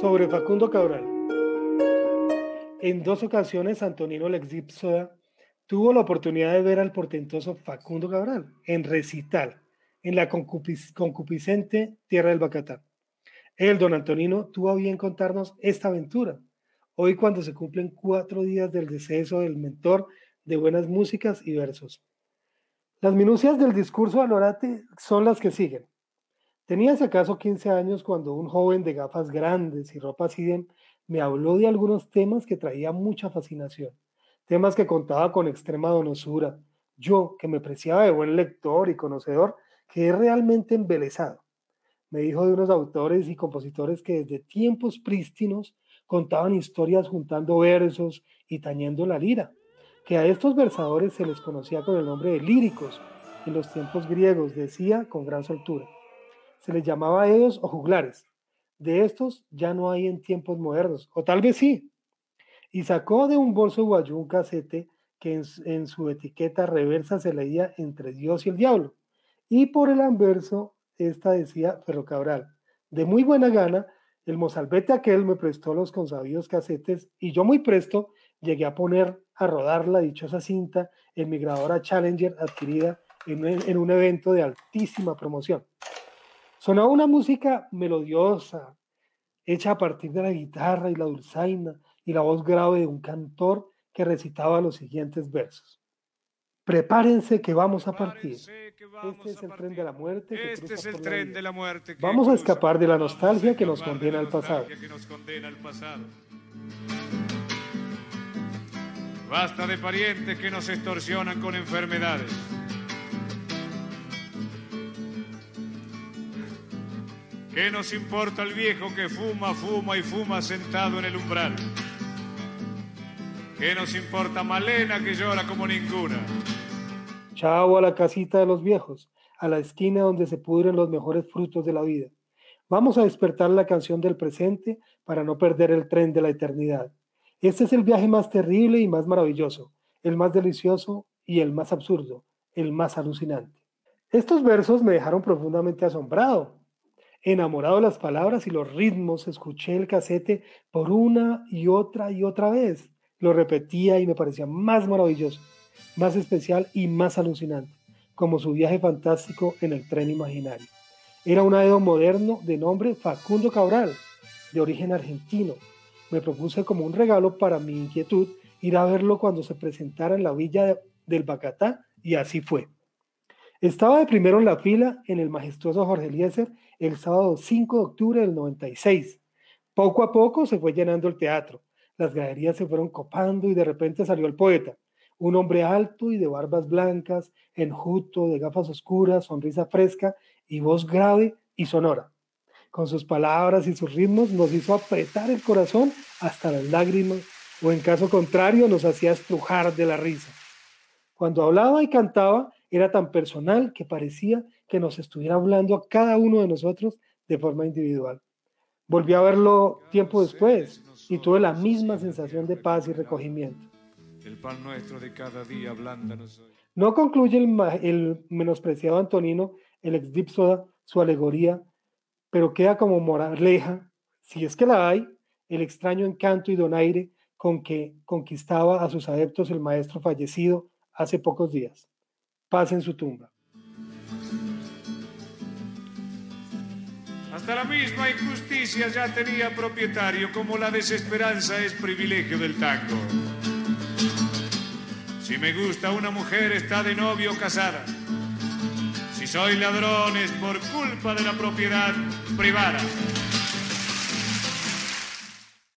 Sobre Facundo Cabral. En dos ocasiones, Antonino Lexipsoda tuvo la oportunidad de ver al portentoso Facundo Cabral en recital en la concupiscente tierra del Bacatá. El don Antonino tuvo bien contarnos esta aventura, hoy cuando se cumplen cuatro días del deceso del mentor de buenas músicas y versos. Las minucias del discurso al orate son las que siguen. Tenías acaso 15 años cuando un joven de gafas grandes y ropa así me habló de algunos temas que traía mucha fascinación, temas que contaba con extrema donosura. Yo, que me preciaba de buen lector y conocedor, quedé realmente embelesado. Me dijo de unos autores y compositores que desde tiempos prístinos contaban historias juntando versos y tañendo la lira, que a estos versadores se les conocía con el nombre de líricos en los tiempos griegos, decía con gran soltura se les llamaba ellos o juglares. De estos ya no hay en tiempos modernos, o tal vez sí. Y sacó de un bolso guayú un casete que en, su etiqueta reversa se leía entre Dios y el diablo. Y por el anverso, esta decía Ferrocabral. De muy buena gana, el mozalbete aquel me prestó los consabidos casetes y yo muy presto llegué a poner a rodar la dichosa cinta en Challenger adquirida en un evento de altísima promoción. Sonaba una música melodiosa, hecha a partir de la guitarra y la dulzaina y la voz grave de un cantor que recitaba los siguientes versos. Prepárense que vamos a partir. este es el tren de la muerte. este es el tren de la muerte. vamos a escapar de la nostalgia que nos condena al pasado. Basta de parientes que nos extorsionan con enfermedades. ¿Qué nos importa el viejo que fuma, fuma y fuma sentado en el umbral? ¿Qué nos importa Malena que llora como ninguna? Chao a la casita de los viejos, a la esquina donde se pudren los mejores frutos de la vida. Vamos a despertar la canción del presente para no perder el tren de la eternidad. Este es el viaje más terrible y más maravilloso, el más delicioso y el más absurdo, el más alucinante. Estos versos me dejaron profundamente asombrado, Enamorado de las palabras y los ritmos, escuché el casete por una y otra y otra vez. Lo repetía y me parecía más maravilloso, más especial y más alucinante, como su viaje fantástico en el tren imaginario. Era un aedo moderno de nombre Facundo Cabral, de origen argentino. Me propuse como un regalo para mi inquietud ir a verlo cuando se presentara en la villa del Bacatá y así fue. Estaba de primero en la fila en el majestuoso Jorge Eliezer el sábado 5 de octubre del 96. Poco a poco se fue llenando el teatro. Las galerías se fueron copando y de repente salió el poeta, un hombre alto y de barbas blancas, enjuto, de gafas oscuras, sonrisa fresca y voz grave y sonora. Con sus palabras y sus ritmos nos hizo apretar el corazón hasta las lágrimas o en caso contrario nos hacía estrujar de la risa. Cuando hablaba y cantaba era tan personal que parecía que nos estuviera hablando a cada uno de nosotros de forma individual. Volví a verlo tiempo después y tuve la misma sensación de paz y recogimiento. El pan nuestro de cada día No concluye el, menospreciado Antonino, el ex Dipsoda, su alegoría, pero queda como moraleja, si es que la hay, el extraño encanto y donaire con que conquistaba a sus adeptos el maestro fallecido hace pocos días paz en su tumba. Hasta la misma injusticia ya tenía propietario, como la desesperanza es privilegio del tango. Si me gusta una mujer está de novio casada. Si soy ladrón es por culpa de la propiedad privada.